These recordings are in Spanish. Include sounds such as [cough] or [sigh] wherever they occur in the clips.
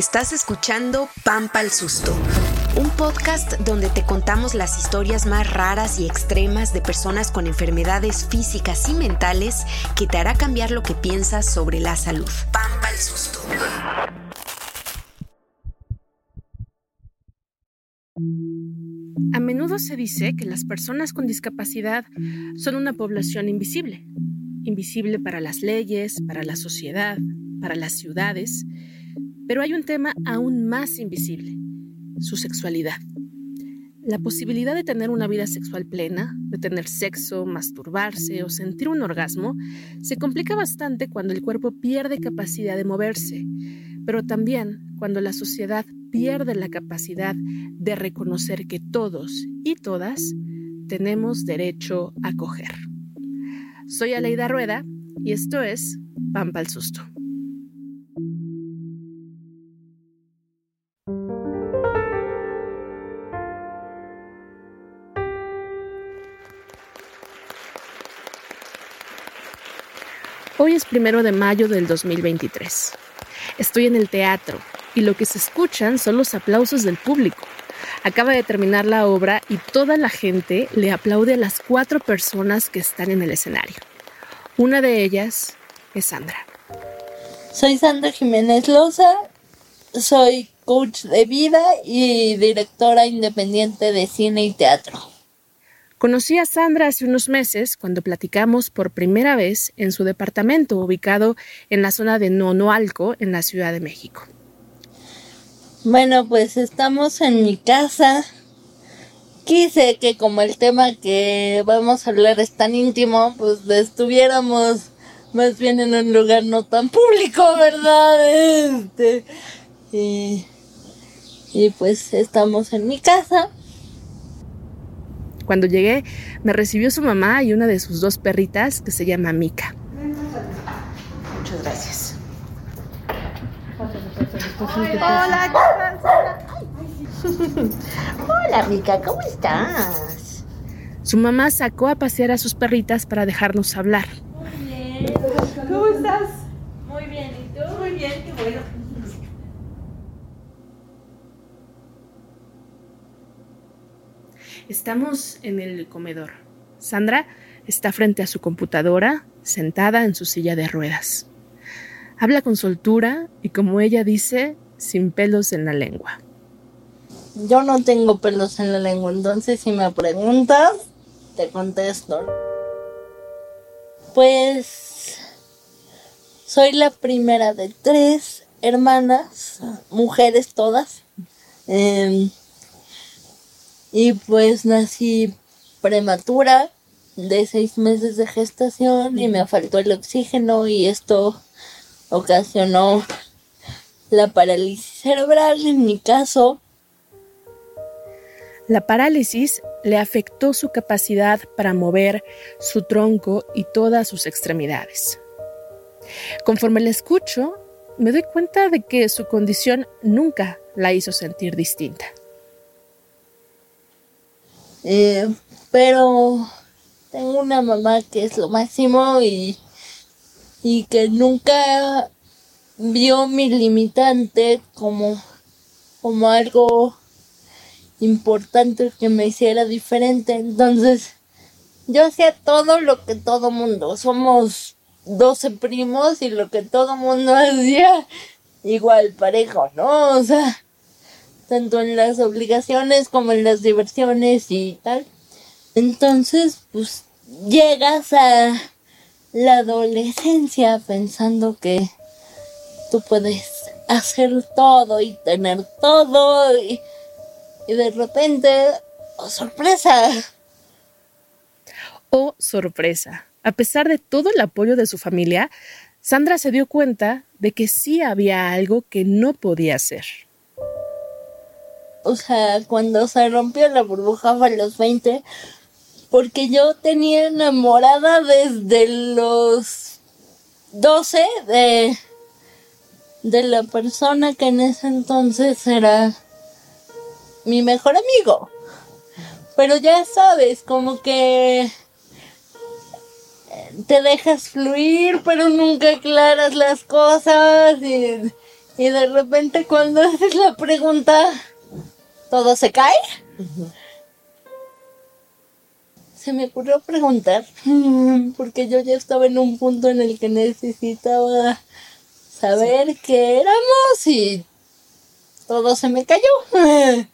Estás escuchando Pampa el Susto, un podcast donde te contamos las historias más raras y extremas de personas con enfermedades físicas y mentales que te hará cambiar lo que piensas sobre la salud. Pampa el Susto. A menudo se dice que las personas con discapacidad son una población invisible, invisible para las leyes, para la sociedad, para las ciudades, pero hay un tema aún más invisible, su sexualidad. La posibilidad de tener una vida sexual plena, de tener sexo, masturbarse o sentir un orgasmo, se complica bastante cuando el cuerpo pierde capacidad de moverse, pero también cuando la sociedad pierde la capacidad de reconocer que todos y todas tenemos derecho a coger. Soy Aleida Rueda y esto es Pampa el Susto. Hoy es primero de mayo del 2023. Estoy en el teatro y lo que se escuchan son los aplausos del público. Acaba de terminar la obra y toda la gente le aplaude a las cuatro personas que están en el escenario. Una de ellas es Sandra. Soy Sandra Jiménez Loza, soy coach de vida y directora independiente de cine y teatro. Conocí a Sandra hace unos meses cuando platicamos por primera vez en su departamento ubicado en la zona de Nonoalco, en la Ciudad de México. Bueno, pues estamos en mi casa. Quise que como el tema que vamos a hablar es tan íntimo, pues estuviéramos más bien en un lugar no tan público, ¿verdad? Este, y, y pues estamos en mi casa. Cuando llegué, me recibió su mamá y una de sus dos perritas que se llama Mika. Muchas gracias. Hola, Hola, Mika, ¿cómo estás? Su mamá sacó a pasear a sus perritas para dejarnos hablar. Muy bien. ¿Cómo estás? Muy bien, ¿y tú? Muy bien, qué bueno. Estamos en el comedor. Sandra está frente a su computadora, sentada en su silla de ruedas. Habla con soltura y, como ella dice, sin pelos en la lengua. Yo no tengo pelos en la lengua, entonces si me preguntas, te contesto. Pues soy la primera de tres hermanas, mujeres todas. Eh, y pues nací prematura de seis meses de gestación y me faltó el oxígeno y esto ocasionó la parálisis cerebral en mi caso. La parálisis le afectó su capacidad para mover su tronco y todas sus extremidades. Conforme la escucho, me doy cuenta de que su condición nunca la hizo sentir distinta. Eh, pero tengo una mamá que es lo máximo y, y que nunca vio mi limitante como, como algo importante que me hiciera diferente. Entonces, yo hacía todo lo que todo mundo. Somos 12 primos y lo que todo mundo [laughs] hacía igual parejo, ¿no? O sea, tanto en las obligaciones como en las diversiones y tal. Entonces, pues llegas a la adolescencia pensando que tú puedes hacer todo y tener todo y, y de repente, oh sorpresa. Oh, sorpresa. A pesar de todo el apoyo de su familia, Sandra se dio cuenta de que sí había algo que no podía hacer o sea, cuando se rompió la burbuja fue a los 20, porque yo tenía enamorada desde los 12 de, de la persona que en ese entonces era mi mejor amigo. Pero ya sabes, como que te dejas fluir, pero nunca aclaras las cosas y, Y de repente cuando haces la pregunta, ¿todo se cae? Se me ocurrió preguntar, porque yo ya estaba en un punto en el que necesitaba saber qué éramos y todo se me cayó. [laughs]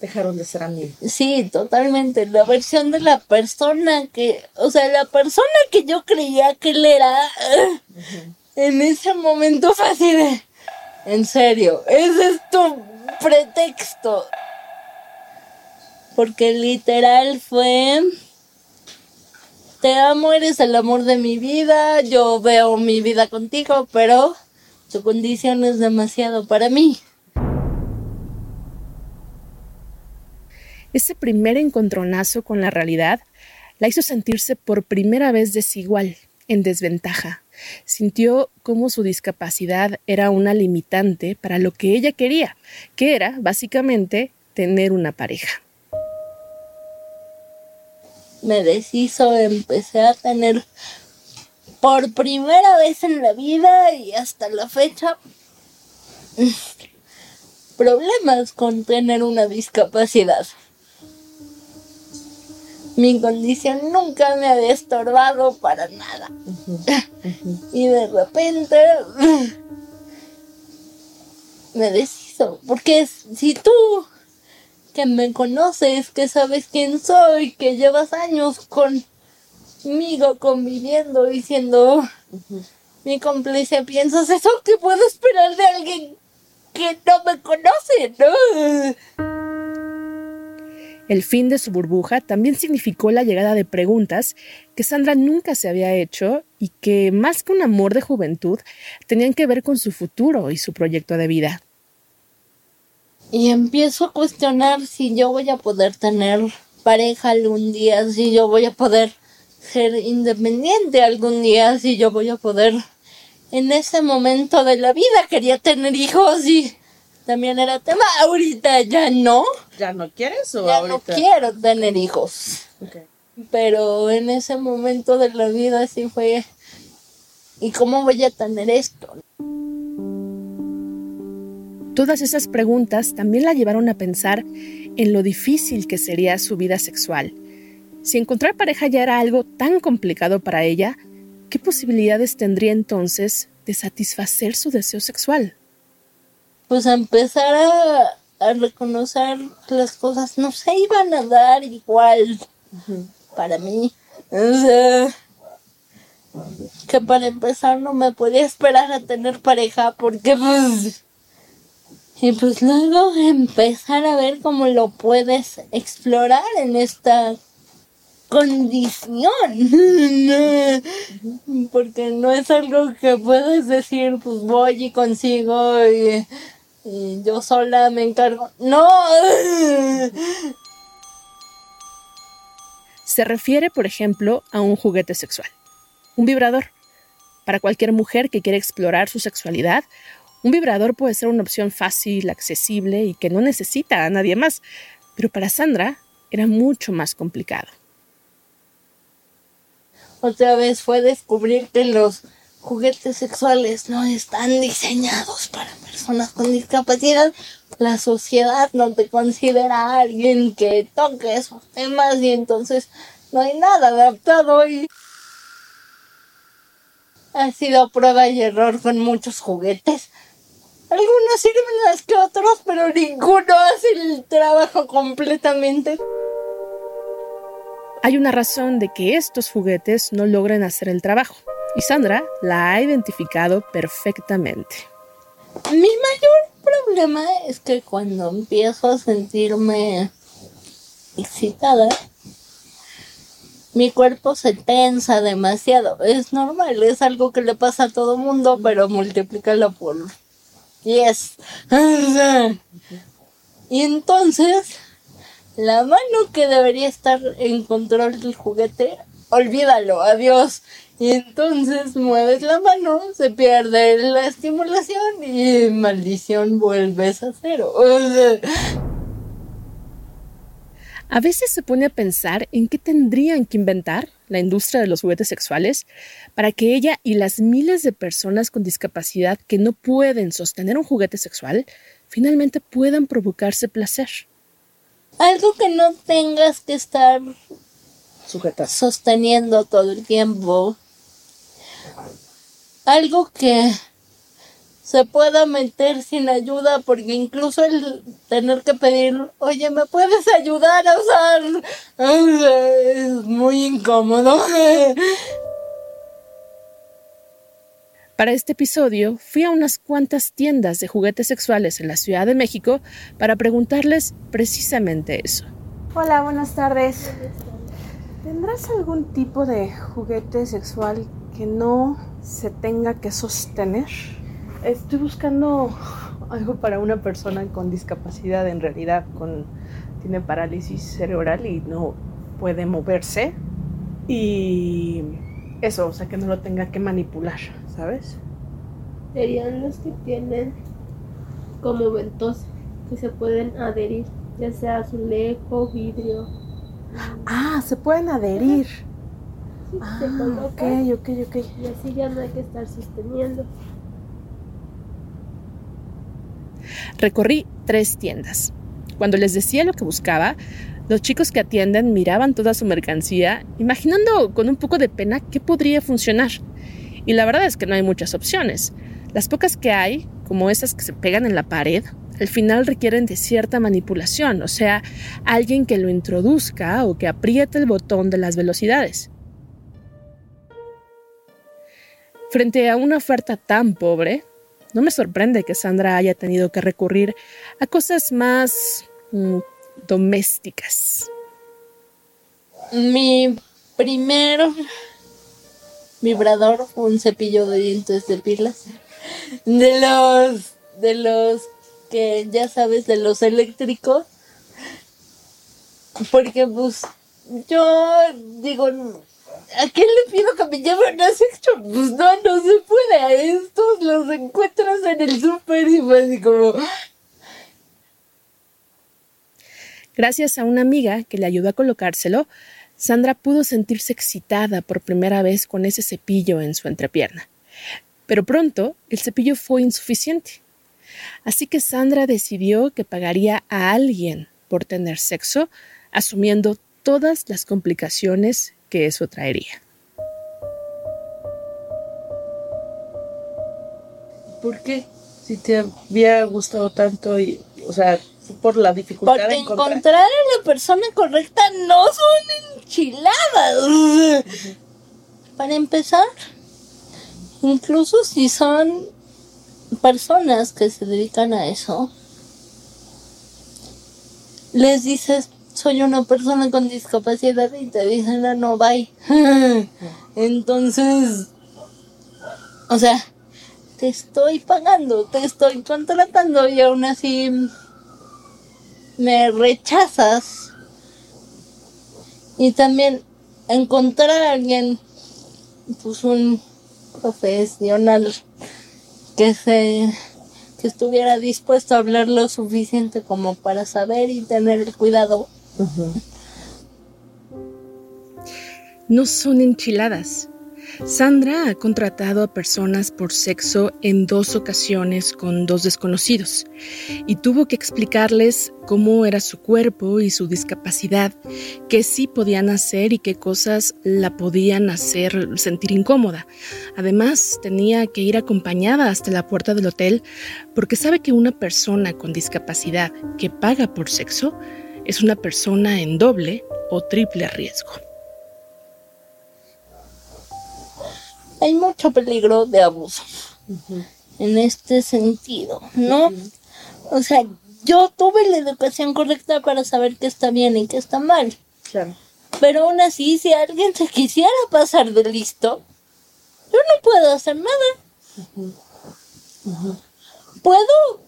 Dejaron de ser amigos. Sí, totalmente. La versión de la persona que, o sea, la persona que yo creía que él era, en ese momento fue así de, en serio, ese es tu pretexto. Porque literal fue, te amo, eres el amor de mi vida, yo veo mi vida contigo, pero tu condición es demasiado para mí. Ese primer encontronazo con la realidad la hizo sentirse por primera vez desigual, en desventaja. Sintió cómo su discapacidad era una limitante para lo que ella quería, que era básicamente tener una pareja. Me deshizo, empecé a tener por primera vez en la vida y hasta la fecha problemas con tener una discapacidad. Mi condición nunca me había estorbado para nada. Y de repente me deshizo. Porque si tú que me conoces, que sabes quién soy, que llevas años conmigo conviviendo, diciendo mi cómplice, piensas eso que puedo esperar de alguien que no me conoce, ¿no? El fin de su burbuja también significó la llegada de preguntas que Sandra nunca se había hecho y que, más que un amor de juventud, tenían que ver con su futuro y su proyecto de vida. Y empiezo a cuestionar si yo voy a poder tener pareja algún día, si yo voy a poder ser independiente algún día, si yo voy a poder... En ese momento de la vida quería tener hijos y también era tema. Ahorita ya no. ¿Ya no quieres o Ya ahorita? no quiero tener hijos. Pero en ese momento de la vida sí fue. ¿Y cómo voy a tener esto? Todas esas preguntas también la llevaron a pensar en lo difícil que sería su vida sexual. Si encontrar pareja ya era algo tan complicado para ella, ¿qué posibilidades tendría entonces de satisfacer su deseo sexual? Pues empezar a, a reconocer las cosas no se iban a dar igual para mí. O sea, que para empezar no me podía esperar a tener pareja porque pues... Y pues luego empezar a ver cómo lo puedes explorar en esta condición. [laughs] Porque no es algo que puedes decir, pues voy y consigo y, y yo sola me encargo. No. Se refiere, por ejemplo, a un juguete sexual, un vibrador. Para cualquier mujer que quiera explorar su sexualidad, un vibrador puede ser una opción fácil, accesible y que no necesita a nadie más. Pero para Sandra era mucho más complicado. Otra vez fue descubrir que los juguetes sexuales no están diseñados para personas con discapacidad. La sociedad no te considera alguien que toque esos temas y entonces no hay nada adaptado y ha sido prueba y error con muchos juguetes. Algunos sirven más que otros, pero ninguno hace el trabajo completamente. Hay una razón de que estos juguetes no logren hacer el trabajo, y Sandra la ha identificado perfectamente. Mi mayor problema es que cuando empiezo a sentirme excitada, mi cuerpo se tensa demasiado. Es normal, es algo que le pasa a todo mundo, pero multiplícalo por 10. [laughs] Y entonces, la mano que debería estar en control del juguete, olvídalo, adiós. Y entonces mueves la mano, se pierde la estimulación y maldición vuelves a cero. O sea, A veces se pone a pensar en qué tendrían que inventar la industria de los juguetes sexuales para que ella y las miles de personas con discapacidad que no pueden sostener un juguete sexual finalmente puedan provocarse placer. Algo que no tengas que estar Sujetas. sosteniendo todo el tiempo. Algo que se pueda meter sin ayuda, porque incluso el tener que pedir, oye, ¿me puedes ayudar a usar? Es muy incómodo. Para este episodio fui a unas cuantas tiendas de juguetes sexuales en la Ciudad de México para preguntarles precisamente eso. Hola, buenas tardes. ¿Tendrás algún tipo de juguete sexual que no se tenga que sostener? Estoy buscando algo para una persona con discapacidad, en realidad, con tiene parálisis cerebral y no puede moverse. Y eso, o sea, que no lo tenga que manipular, ¿sabes? serían los que tienen como ventosa, que se pueden adherir, ya sea azulejo, vidrio. Ah, se pueden adherir. Ah, se ok, ok, ok. y así ya no hay que estar sosteniendo. Recorrí tres tiendas. Cuando les decía lo que buscaba, los chicos que atienden miraban toda su mercancía, imaginando con un poco de pena qué podría funcionar. Y la verdad es que no hay muchas opciones. Las pocas que hay, como esas que se pegan en la pared, al final requieren de cierta manipulación, o sea, alguien que lo introduzca o que apriete el botón de las velocidades. Frente a una oferta tan pobre, no me sorprende que Sandra haya tenido que recurrir a cosas más mm, domésticas. Mi primer vibrador un cepillo de dientes de pilas. De los, de los que ya sabes, de los eléctricos. Porque pues yo digo, ¿a quién le pido que me lleve una sexo? Pues no, no se puede. A estos los encuentras en el súper y fue así como... Gracias a una amiga que le ayudó a colocárselo, Sandra pudo sentirse excitada por primera vez con ese cepillo en su entrepierna. Pero pronto el cepillo fue insuficiente. Así que Sandra decidió que pagaría a alguien por tener sexo, asumiendo todas las complicaciones que eso traería. ¿Por qué? Si te había gustado tanto y, o sea, por la dificultad Porque de encontrar. encontrar a la persona correcta no son enchiladas. [laughs] Para empezar, incluso si son personas que se dedican a eso, les dices, soy una persona con discapacidad y te dicen, no, no, bye. [laughs] Entonces, o sea, te estoy pagando, te estoy contratando y aún así me rechazas. Y también encontrar a alguien, pues un profesional que se que estuviera dispuesto a hablar lo suficiente como para saber y tener el cuidado. No son enchiladas. Sandra ha contratado a personas por sexo en dos ocasiones con dos desconocidos y tuvo que explicarles cómo era su cuerpo y su discapacidad, qué sí podían hacer y qué cosas la podían hacer sentir incómoda. Además, tenía que ir acompañada hasta la puerta del hotel porque sabe que una persona con discapacidad que paga por sexo es una persona en doble o triple riesgo. Hay mucho peligro de abuso en este sentido, ¿no? O sea, yo tuve la educación correcta para saber qué está bien y qué está mal. Claro. Pero aún así, si alguien se quisiera pasar de listo, yo no puedo hacer nada. Puedo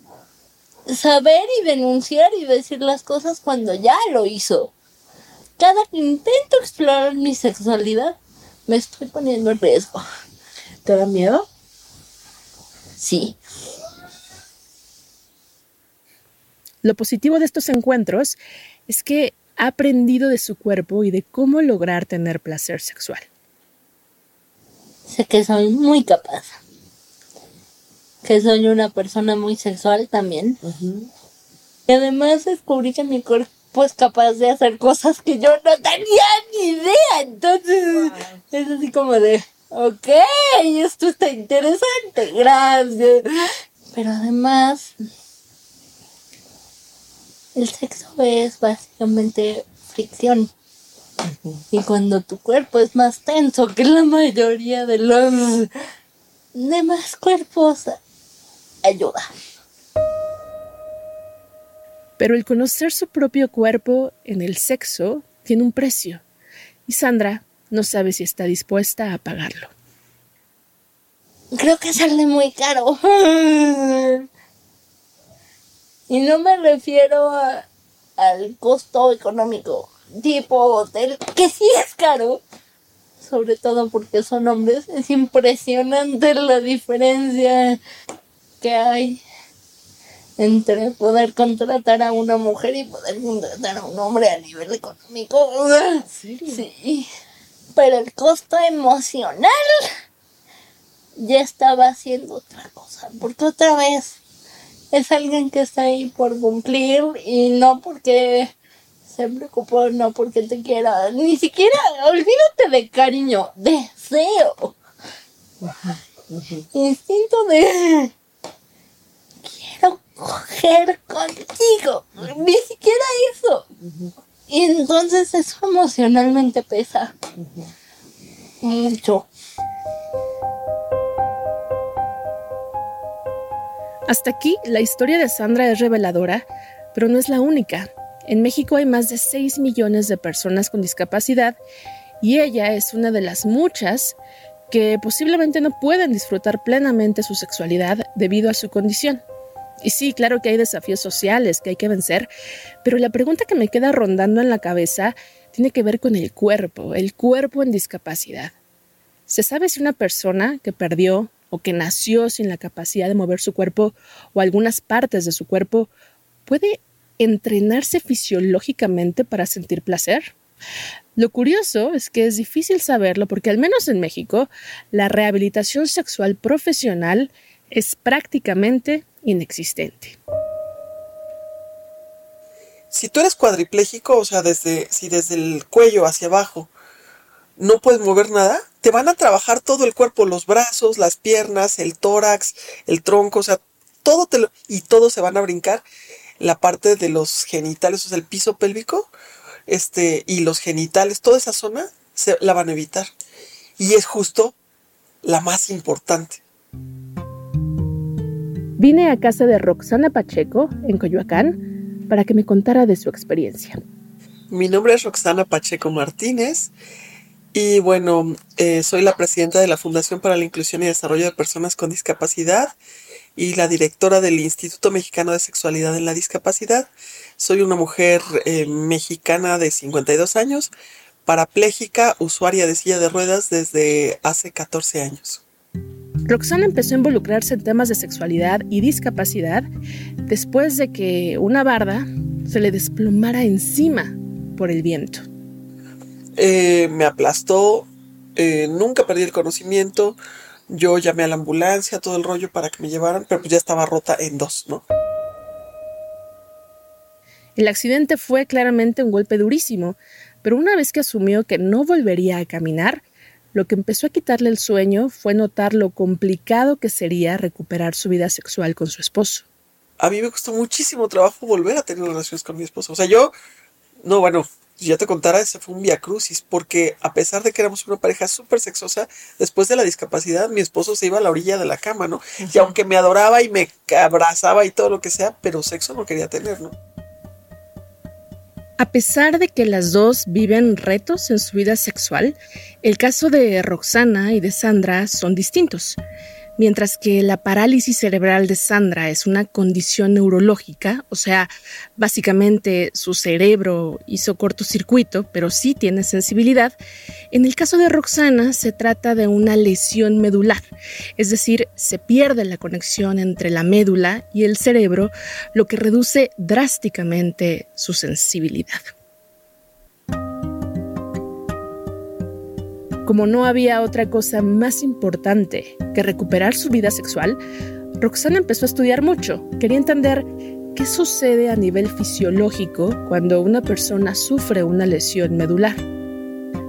saber y denunciar y decir las cosas cuando ya lo hizo. Cada que intento explorar mi sexualidad, me estoy poniendo en riesgo. ¿Te da miedo? Sí. Lo positivo de estos encuentros es que ha aprendido de su cuerpo y de cómo lograr tener placer sexual. Sé que soy muy capaz. Que soy una persona muy sexual también. Y además descubrí que mi cuerpo es capaz de hacer cosas que yo no tenía ni idea. Entonces es así como de, ok, esto está interesante, gracias. Pero además, el sexo es básicamente fricción. Y cuando tu cuerpo es más tenso que la mayoría de los demás cuerpos, ayuda. Pero el conocer su propio cuerpo en el sexo tiene un precio. Y Sandra no sabe si está dispuesta a pagarlo. Creo que sale muy caro. [laughs] Y no me refiero a- al costo económico, tipo hotel, que sí es caro. Sobre todo porque son hombres. Es impresionante la diferencia que hay entre poder contratar a una mujer y poder contratar a un hombre a nivel económico. Sí. Pero el costo emocional ya estaba haciendo otra cosa. Porque otra vez es alguien que está ahí por cumplir y no porque se preocupó, no porque te quiera. Ni siquiera, olvídate de cariño, deseo. Instinto de coger contigo. Ni siquiera eso. Y entonces eso emocionalmente pesa. Mucho. Hasta aquí, la historia de Sandra es reveladora, pero no es la única. En México hay más de 6 millones de personas con discapacidad y ella es una de las muchas que posiblemente no pueden disfrutar plenamente su sexualidad debido a su condición. Y sí, claro que hay desafíos sociales que hay que vencer, pero la pregunta que me queda rondando en la cabeza tiene que ver con el cuerpo, el cuerpo en discapacidad. ¿Se sabe si una persona que perdió o que nació sin la capacidad de mover su cuerpo o algunas partes de su cuerpo puede entrenarse fisiológicamente para sentir placer? Lo curioso es que es difícil saberlo porque al menos en México la rehabilitación sexual profesional es prácticamente inexistente. Si tú eres cuadripléjico, o sea, desde, si desde el cuello hacia abajo no puedes mover nada, te van a trabajar todo el cuerpo, los brazos, las piernas, el tórax, el tronco, o sea, todo te lo, y todo se van a brincar la parte de los genitales, o sea, el piso pélvico, este, y los genitales, toda esa zona se la van a evitar. Y es justo la más importante. Vine a casa de Roxana Pacheco, en Coyoacán, para que me contara de su experiencia. Mi nombre es Roxana Pacheco Martínez y bueno, eh, soy la presidenta de la Fundación para la Inclusión y Desarrollo de Personas con Discapacidad y la directora del Instituto Mexicano de Sexualidad en la Discapacidad. Soy una mujer eh, mexicana de 52 años, parapléjica, usuaria de silla de ruedas desde hace 14 años. Roxana empezó a involucrarse en temas de sexualidad y discapacidad después de que una barda se le desplomara encima por el viento. Eh, me aplastó, eh, nunca perdí el conocimiento, yo llamé a la ambulancia, todo el rollo para que me llevaran, pero pues ya estaba rota en dos, ¿no? El accidente fue claramente un golpe durísimo, pero una vez que asumió que no volvería a caminar, lo que empezó a quitarle el sueño fue notar lo complicado que sería recuperar su vida sexual con su esposo. A mí me costó muchísimo trabajo volver a tener relaciones con mi esposo. O sea, yo, no, bueno, si ya te contara, ese fue un via crucis, porque a pesar de que éramos una pareja súper sexosa, después de la discapacidad, mi esposo se iba a la orilla de la cama, ¿no? Y aunque me adoraba y me abrazaba y todo lo que sea, pero sexo no quería tener, ¿no? A pesar de que las dos viven retos en su vida sexual, el caso de Roxana y de Sandra son distintos. Mientras que la parálisis cerebral de Sandra es una condición neurológica, o sea, básicamente su cerebro hizo cortocircuito, pero sí tiene sensibilidad, en el caso de Roxana se trata de una lesión medular, es decir, se pierde la conexión entre la médula y el cerebro, lo que reduce drásticamente su sensibilidad. Como no había otra cosa más importante que recuperar su vida sexual, Roxana empezó a estudiar mucho. Quería entender qué sucede a nivel fisiológico cuando una persona sufre una lesión medular.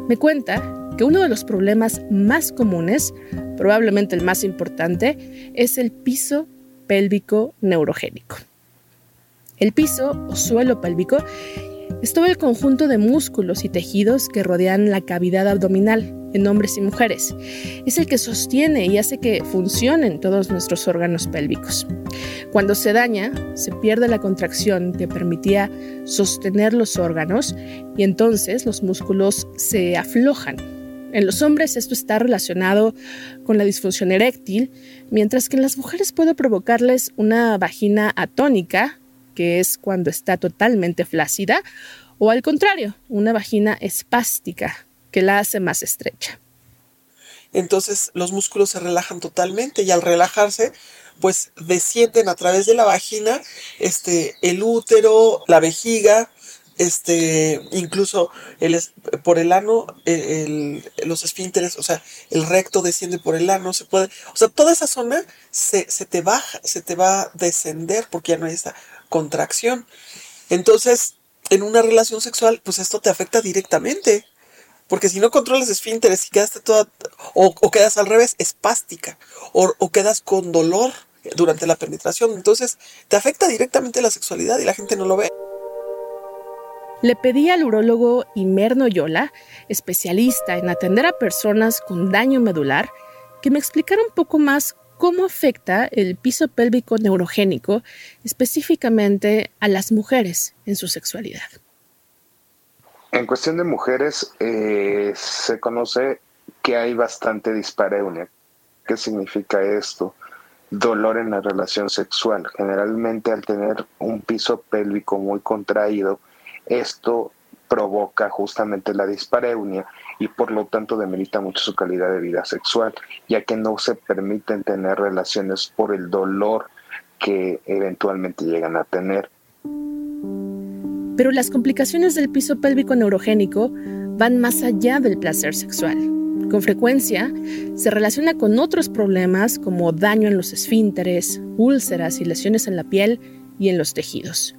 Me cuenta que uno de los problemas más comunes, probablemente el más importante, es el piso pélvico neurogénico. El piso o suelo pélvico es todo el conjunto de músculos y tejidos que rodean la cavidad abdominal en hombres y mujeres. Es el que sostiene y hace que funcionen todos nuestros órganos pélvicos. Cuando se daña, se pierde la contracción que permitía sostener los órganos y entonces los músculos se aflojan. En los hombres esto está relacionado con la disfunción eréctil, mientras que en las mujeres puede provocarles una vagina atónica, que es cuando está totalmente flácida, o al contrario, una vagina espástica, que la hace más estrecha. Entonces los músculos se relajan totalmente y al relajarse, pues descienden a través de la vagina, este, el útero, la vejiga, este, incluso el, por el ano, el, los esfínteres, o sea, el recto desciende por el ano, se puede, o sea, toda esa zona se, se te baja, se te va a descender porque ya no hay esa contracción. Entonces, en una relación sexual, pues esto te afecta directamente. Porque si no controlas esfínteres y quedaste toda, o, quedas al revés, espástica, o, quedas con dolor durante la penetración. Entonces, te afecta directamente la sexualidad y la gente no lo ve. Le pedí al urólogo Imerno Yola, especialista en atender a personas con daño medular, que me explicara un poco más cómo afecta el piso pélvico neurogénico específicamente a las mujeres en su sexualidad. En cuestión de mujeres, eh, se conoce que hay bastante dispareunia. ¿Qué significa esto? Dolor en la relación sexual. Generalmente al tener un piso pélvico muy contraído, esto provoca justamente la dispareunia y por lo tanto demerita mucho su calidad de vida sexual, ya que no se permiten tener relaciones por el dolor que eventualmente llegan a tener. Pero las complicaciones del piso pélvico neurogénico van más allá del placer sexual. Con frecuencia se relaciona con otros problemas como daño en los esfínteres, úlceras y lesiones en la piel y en los tejidos.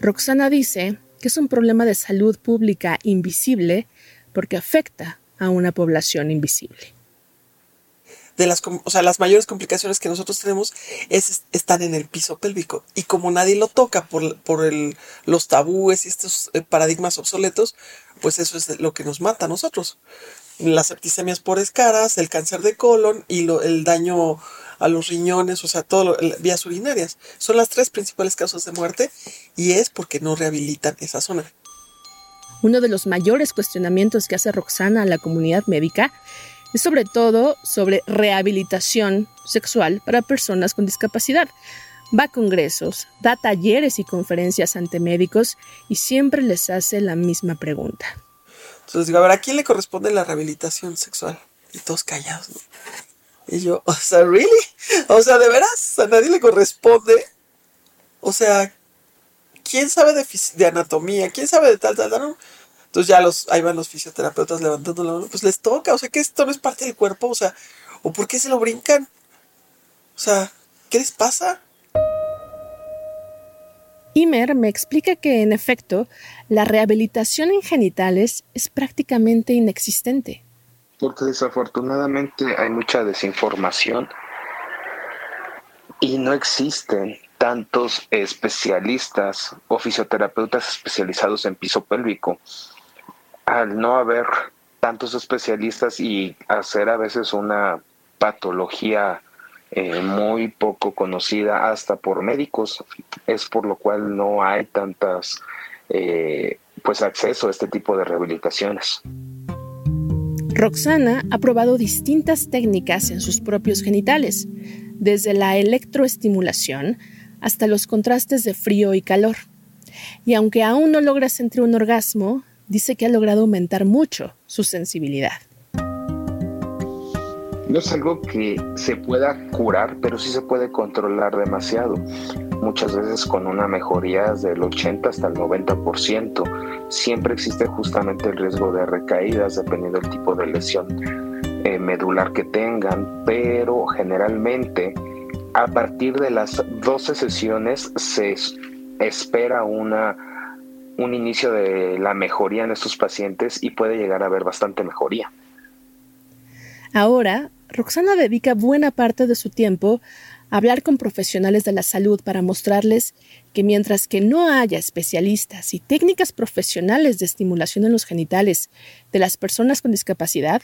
Roxana dice que es un problema de salud pública invisible porque afecta a una población invisible de las, o sea, las mayores complicaciones que nosotros tenemos es, están en el piso pélvico. Y como nadie lo toca por, por el, los tabúes y estos eh, paradigmas obsoletos, pues eso es lo que nos mata a nosotros. Las septicemias por escaras, el cáncer de colon y lo, el daño a los riñones, o sea, todo las vías urinarias. Son las tres principales causas de muerte y es porque no rehabilitan esa zona. Uno de los mayores cuestionamientos que hace Roxana a la comunidad médica es sobre todo sobre rehabilitación sexual para personas con discapacidad. Va a congresos, da talleres y conferencias ante médicos y siempre les hace la misma pregunta. Entonces digo, a ver, ¿a quién le corresponde la rehabilitación sexual? Y todos callados, ¿no? Y yo, o sea, ¿really? O sea, ¿de veras? ¿A nadie le corresponde? O sea, ¿quién sabe de, de anatomía? ¿Quién sabe de tal, tal, tal? Entonces ya los, ahí van los fisioterapeutas levantando la mano, pues les toca, o sea, que esto no es parte del cuerpo, o sea, o por qué se lo brincan. O sea, ¿qué les pasa? Imer me explica que, en efecto, la rehabilitación en genitales es prácticamente inexistente. Porque desafortunadamente hay mucha desinformación y no existen tantos especialistas o fisioterapeutas especializados en piso pélvico al no haber tantos especialistas y hacer a veces una patología eh, muy poco conocida hasta por médicos, es por lo cual no hay tantas eh, pues acceso a este tipo de rehabilitaciones. Roxana ha probado distintas técnicas en sus propios genitales, desde la electroestimulación hasta los contrastes de frío y calor. Y aunque aún no logra sentir un orgasmo, dice que ha logrado aumentar mucho su sensibilidad. No es algo que se pueda curar, pero sí se puede controlar demasiado. muchas veces con una mejoría del 80 hasta el 90%. Siempre existe justamente el riesgo de recaídas dependiendo del tipo de lesión eh, medular que tengan, pero generalmente a partir de las 12 sesiones se espera una, un inicio de la mejoría en estos pacientes y puede llegar a haber bastante mejoría. Ahora, Roxana dedica buena parte de su tiempo a hablar con profesionales de la salud para mostrarles que mientras que no haya especialistas y técnicas profesionales de estimulación en los genitales de las personas con discapacidad,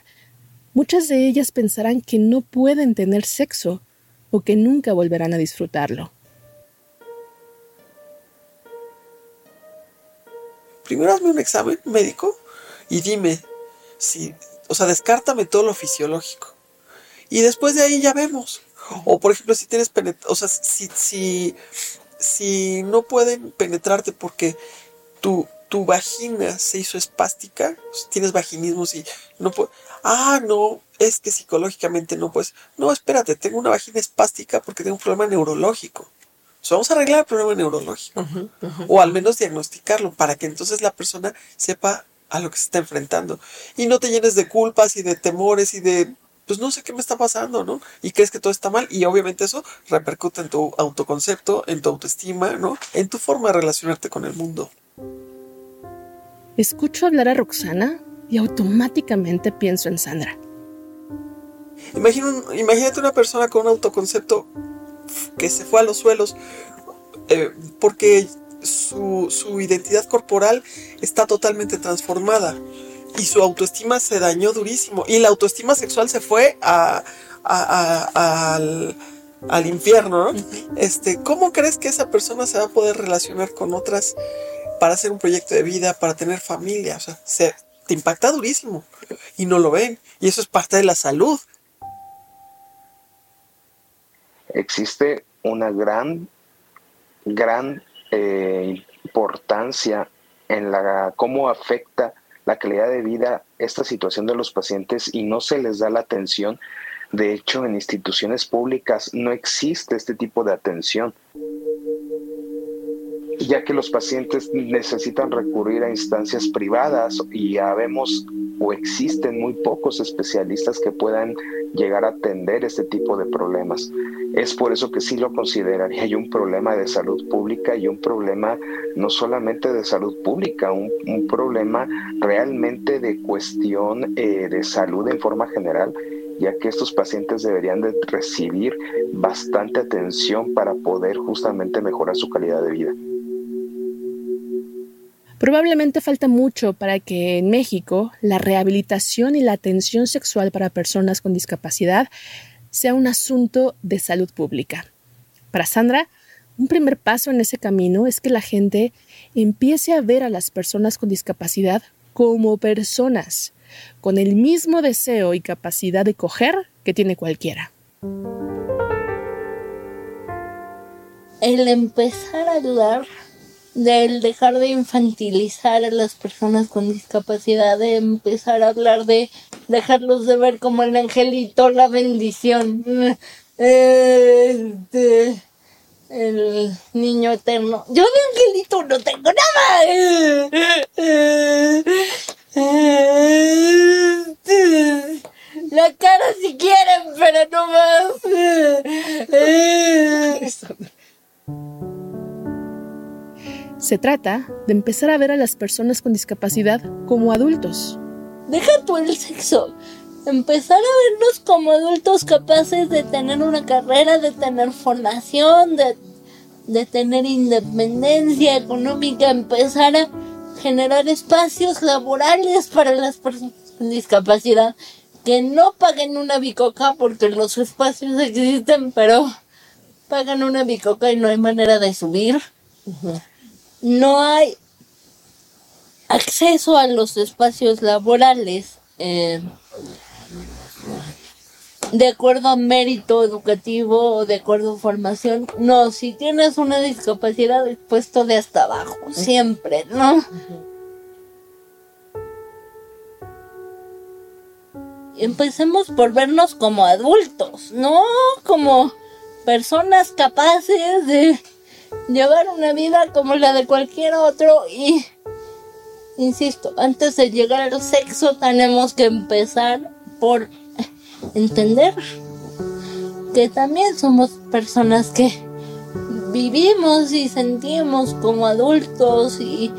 muchas de ellas pensarán que no pueden tener sexo o que nunca volverán a disfrutarlo. Primero hazme un examen médico y dime si, o sea, descártame todo lo fisiológico. Y después de ahí ya vemos. O por ejemplo, si tienes o sea, si, si, si no pueden penetrarte porque tu, tu vagina se hizo espástica, tienes vaginismo y no puede, ah, no, es que psicológicamente no puedes, no, espérate, tengo una vagina espástica porque tengo un problema neurológico. O sea, vamos a arreglar el problema neurológico. O al menos diagnosticarlo para que entonces la persona sepa a lo que se está enfrentando. Y no te llenes de culpas y de temores y de pues no sé qué me está pasando, ¿no? Y crees que todo está mal y obviamente eso repercute en tu autoconcepto, en tu autoestima, ¿no? En tu forma de relacionarte con el mundo. Escucho hablar a Roxana y automáticamente pienso en Sandra. imagínate una persona con un autoconcepto que se fue a los suelos eh, porque su, su identidad corporal está totalmente transformada y su autoestima se dañó durísimo. Y la autoestima sexual se fue a, al, al, infierno, ¿no? Este, ¿cómo crees que esa persona se va a poder relacionar con otras para hacer un proyecto de vida, para tener familia? O sea, se, te impacta durísimo y no lo ven. Y eso es parte de la salud. Existe una gran, gran eh, importancia en la cómo afecta la calidad de vida esta situación de los pacientes y no se les da la atención. De hecho, en instituciones públicas no existe este tipo de atención ya que los pacientes necesitan recurrir a instancias privadas y ya vemos o existen muy pocos especialistas que puedan llegar a atender este tipo de problemas. Es por eso que sí lo consideraría un problema de salud pública y un problema no solamente de salud pública, un, problema realmente de cuestión eh, de salud en forma general ya que estos pacientes deberían de recibir bastante atención para poder justamente mejorar su calidad de vida. Probablemente falta mucho para que en México la rehabilitación y la atención sexual para personas con discapacidad sea un asunto de salud pública. Para Sandra, un primer paso en ese camino es que la gente empiece a ver a las personas con discapacidad como personas, con el mismo deseo y capacidad de coger que tiene cualquiera. El empezar a ayudar del dejar de infantilizar a las personas con discapacidad, de empezar a hablar de dejarlos de ver como el angelito, la bendición, [laughs] este, el niño eterno. Yo de angelito no tengo nada. [laughs] La cara si quieren, pero no más. [laughs] Se trata de empezar a ver a las personas con discapacidad como adultos. Deja tú el sexo. Empezar a vernos como adultos capaces de tener una carrera, de tener formación, de, de tener independencia económica, empezar a generar espacios laborales para las personas con discapacidad que no paguen una bicoca porque los espacios existen, pero pagan una bicoca y no hay manera de subir no hay acceso a los espacios laborales eh, de acuerdo a mérito educativo o de acuerdo a formación. No, si tienes una discapacidad, es puesto de hasta abajo, siempre, ¿no? Empecemos por vernos como adultos, ¿no? Como personas capaces de llevar una vida como la de cualquier otro y, insisto, antes de llegar al sexo tenemos que empezar por entender que también somos personas que vivimos y sentimos como adultos y,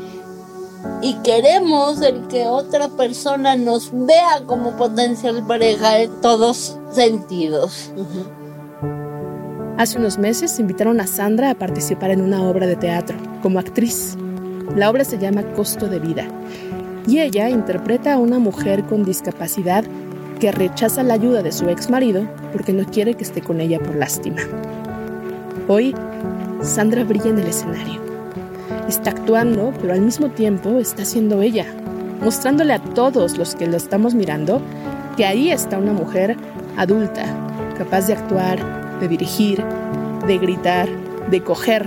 y queremos el que otra persona nos vea como potencial pareja en todos sentidos. Hace unos meses invitaron a Sandra a participar en una obra de teatro como actriz. La obra se llama Costo de Vida y ella interpreta a una mujer con discapacidad que rechaza la ayuda de su ex marido porque no quiere que esté con ella por lástima. Hoy, Sandra brilla en el escenario. Está actuando, pero al mismo tiempo está siendo ella, mostrándole a todos los que la estamos mirando que ahí está una mujer adulta, capaz de actuar, de dirigir, de gritar, de coger,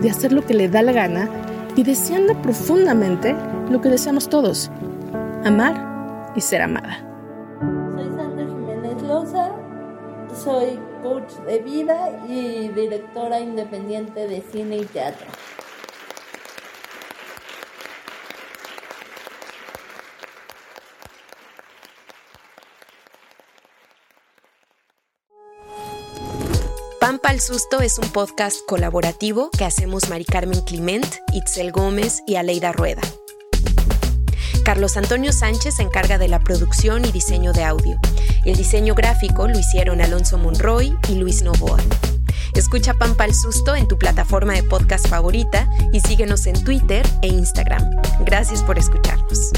de hacer lo que le da la gana y deseando profundamente lo que deseamos todos, amar y ser amada. Soy Sandra Jiménez Loza, soy coach de vida y directora independiente de cine y teatro. Pampa al Susto es un podcast colaborativo que hacemos Mari Carmen Clement, Itzel Gómez y Aleida Rueda. Carlos Antonio Sánchez se encarga de la producción y diseño de audio. El diseño gráfico lo hicieron Alonso Monroy y Luis Novoa. Escucha Pampa al Susto en tu plataforma de podcast favorita y síguenos en Twitter e Instagram. Gracias por escucharnos.